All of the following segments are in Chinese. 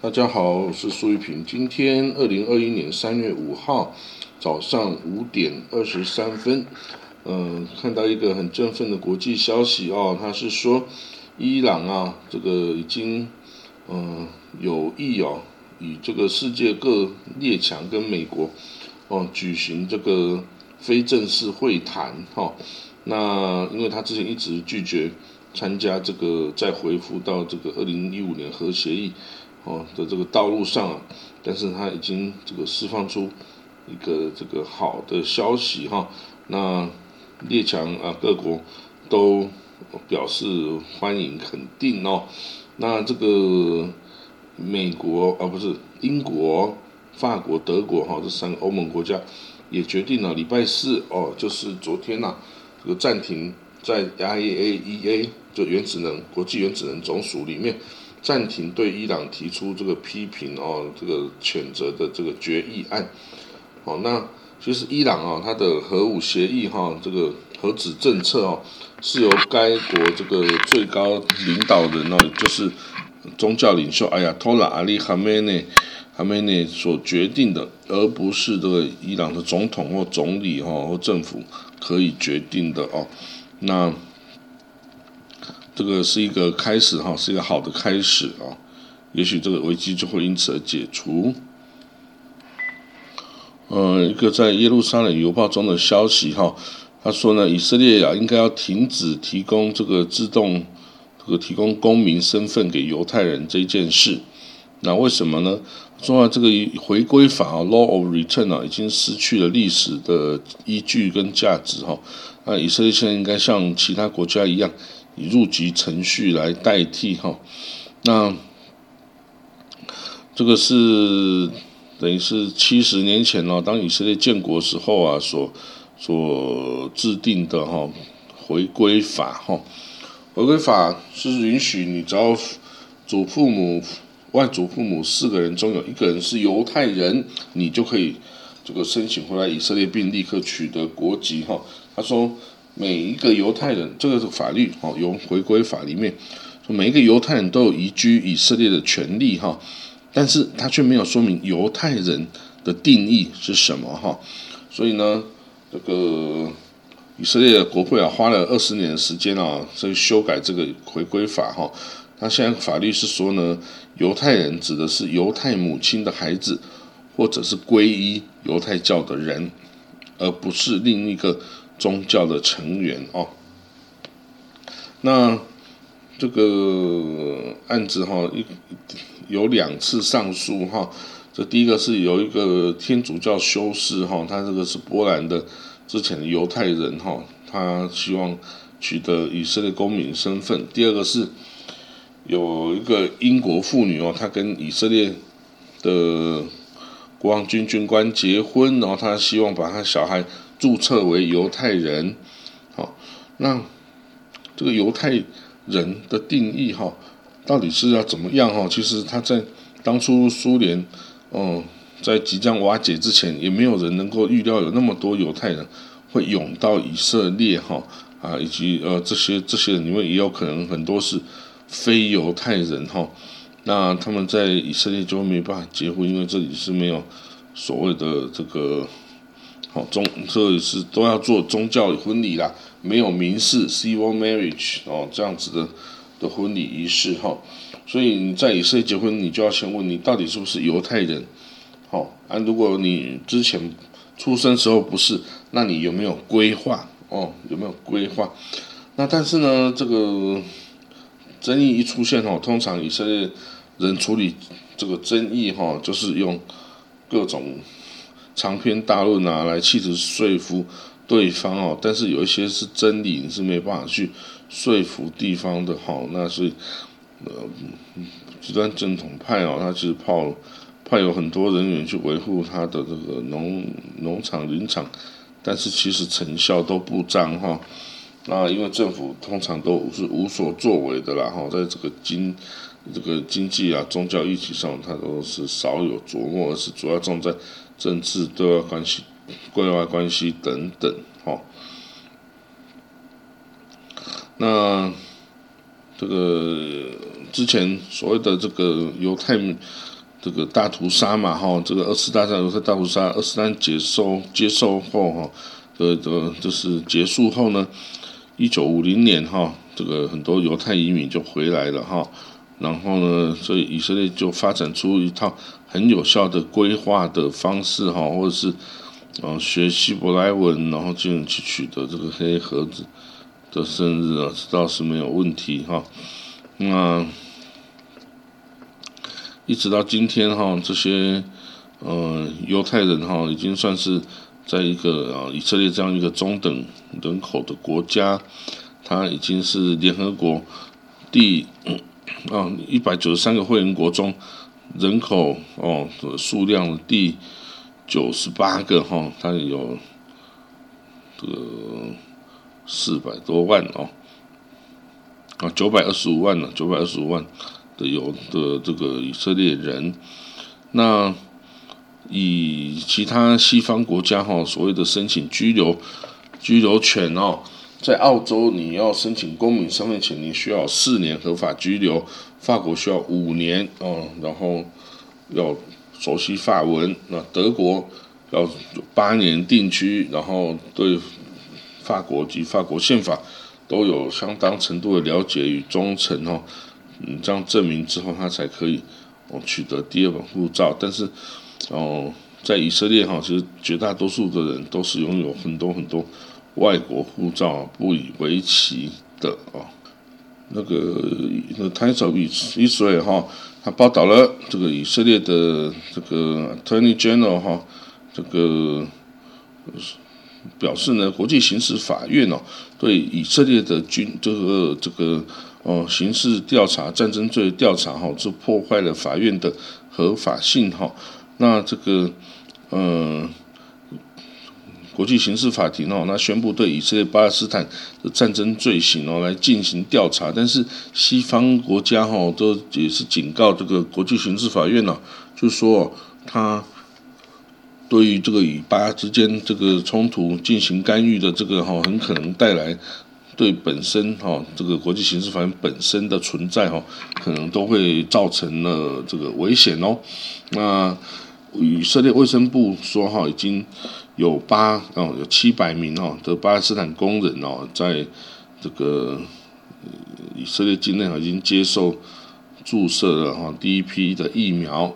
大家好，我是苏玉平。今天二零二一年三月五号早上五点二十三分，嗯，看到一个很振奋的国际消息哦，他是说伊朗啊，这个已经嗯有意哦，与这个世界各列强跟美国哦举行这个非正式会谈哈。那因为他之前一直拒绝参加这个再回复到这个二零一五年核协议。哦的这个道路上啊，但是他已经这个释放出一个这个好的消息哈，那列强啊各国都表示欢迎肯定哦，那这个美国啊不是英国、法国、德国哈这三个欧盟国家也决定了礼拜四哦就是昨天呐这个暂停在 IAEA 就原子能国际原子能总署里面。暂停对伊朗提出这个批评哦，这个谴责的这个决议案，哦，那其实伊朗啊，它的核武协议哈，这个核子政策哦，是由该国这个最高领导人哦，就是宗教领袖哎呀，托拉阿里哈梅内哈梅内所决定的，而不是这个伊朗的总统或总理哈或政府可以决定的哦，那。这个是一个开始哈，是一个好的开始啊，也许这个危机就会因此而解除。呃，一个在耶路撒冷邮报中的消息哈，他说呢，以色列啊应该要停止提供这个自动这个提供公民身份给犹太人这件事。那为什么呢？说啊，这个回归法啊，Law of Return 啊，已经失去了历史的依据跟价值哈。那以色列现在应该像其他国家一样。以入籍程序来代替哈，那这个是等于是七十年前哦，当以色列建国时候啊，所所制定的哈回归法哈，回归法是允许你只要祖父母、外祖父母四个人中有一个人是犹太人，你就可以这个申请回来以色列，并立刻取得国籍哈。他说。每一个犹太人，这个是法律哦，由回归法里面说，每一个犹太人都有移居以色列的权利哈，但是他却没有说明犹太人的定义是什么哈，所以呢，这个以色列的国会啊，花了二十年的时间啊，以修改这个回归法哈，那现在法律是说呢，犹太人指的是犹太母亲的孩子，或者是皈依犹太教的人，而不是另一个。宗教的成员哦，那这个案子哈一有两次上诉哈，这第一个是有一个天主教修士哈，他这个是波兰的之前的犹太人哈，他希望取得以色列公民身份。第二个是有一个英国妇女哦，她跟以色列的国王军军官结婚，然后她希望把她小孩。注册为犹太人，好，那这个犹太人的定义哈，到底是要怎么样哈？其实他在当初苏联，哦，在即将瓦解之前，也没有人能够预料有那么多犹太人会涌到以色列哈啊，以及呃这些这些人里面也有可能很多是非犹太人哈，那他们在以色列就没办法结婚，因为这里是没有所谓的这个。好，宗这里是都要做宗教婚礼啦，没有民事 civil marriage 哦，这样子的的婚礼仪式哈。所以你在以色列结婚，你就要先问你到底是不是犹太人。好，啊，如果你之前出生时候不是，那你有没有规划？哦，有没有规划？那但是呢，这个争议一出现哦，通常以色列人处理这个争议哈，就是用各种。长篇大论啊，来企图说服对方哦，但是有一些是真理，你是没办法去说服地方的哈。那所以，呃，极端正统派哦，他其实派派有很多人员去维护他的这个农农场林场，但是其实成效都不彰哈。那因为政府通常都是无所作为的啦哈，在这个经这个经济啊、宗教议题上，它都是少有琢磨，而是主要重在。政治对外关系、对外关系等等，哈。那这个之前所谓的这个犹太这个大屠杀嘛，哈，这个二次大战犹太大屠杀，二次大战结束接受后，哈，的的就是结束后呢，一九五零年，哈，这个很多犹太移民就回来了，哈，然后呢，所以以色列就发展出一套很有效的规划的方式，哈，或者是，嗯，学希伯来文，然后进去取得这个黑盒子的生日啊，这倒是没有问题，哈，那。一直到今天哈，这些呃犹太人哈，已经算是在一个啊以色列这样一个中等人口的国家，它已经是联合国第啊一百九十三个会员国中人口哦的数量第九十八个哈，它有这个四百多万哦啊九百二十五万呢，九百二十五万。的有的这个以色列人，那以其他西方国家哈所谓的申请居留居留权哦，在澳洲你要申请公民身份前，你需要四年合法居留；法国需要五年哦，然后要熟悉法文；那德国要八年定居，然后对法国及法国宪法都有相当程度的了解与忠诚哦。嗯，这样证明之后，他才可以哦取得第二本护照。但是哦，在以色列哈，其实绝大多数的人都是拥有很多很多外国护照，不以为奇的哦。那个那 Times of Israel 哈，他报道了这个以色列的这个 Attorney General 哈，这个表示呢，国际刑事法院哦，对以色列的军这个这个。哦，刑事调查战争罪调查哈，这破坏了法院的合法性哈。那这个，嗯，国际刑事法庭哦，那宣布对以色列巴勒斯坦的战争罪行哦来进行调查。但是西方国家哈都也是警告这个国际刑事法院呢，就是说他对于这个以巴之间这个冲突进行干预的这个哈，很可能带来。对本身哈，这个国际刑事法院本身的存在哈，可能都会造成了这个危险哦。那以色列卫生部说哈，已经有八哦，有七百名哦的巴勒斯坦工人哦，在这个以色列境内已经接受注射了哈第一批的疫苗。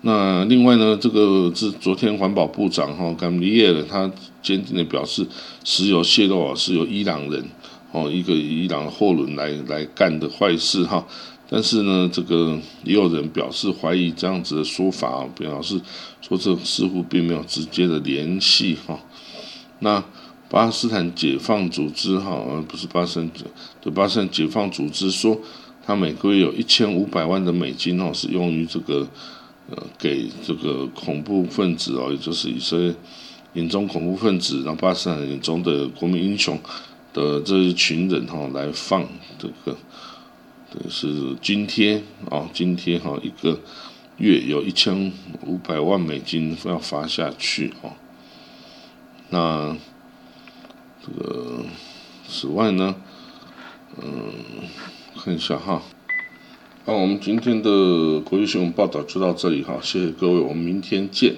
那另外呢，这个是昨天环保部长哈甘利耶的，他坚定的表示，石油泄漏啊是由伊朗人哦一个伊朗货轮来来干的坏事哈。但是呢，这个也有人表示怀疑这样子的说法啊，表示说这似乎并没有直接的联系哈。那巴勒斯坦解放组织哈，而不是巴森对巴森解放组织说，他每个月有一千五百万的美金哦，是用于这个。呃，给这个恐怖分子哦，也就是以色列眼中恐怖分子，然后巴勒斯坦眼中的国民英雄的这一群人哈，来放这个，是津贴哦，津贴哈，一个月有一千五百万美金要发下去哦。那这个此外呢，嗯，看一下哈。那我们今天的国际新闻报道就到这里哈，谢谢各位，我们明天见。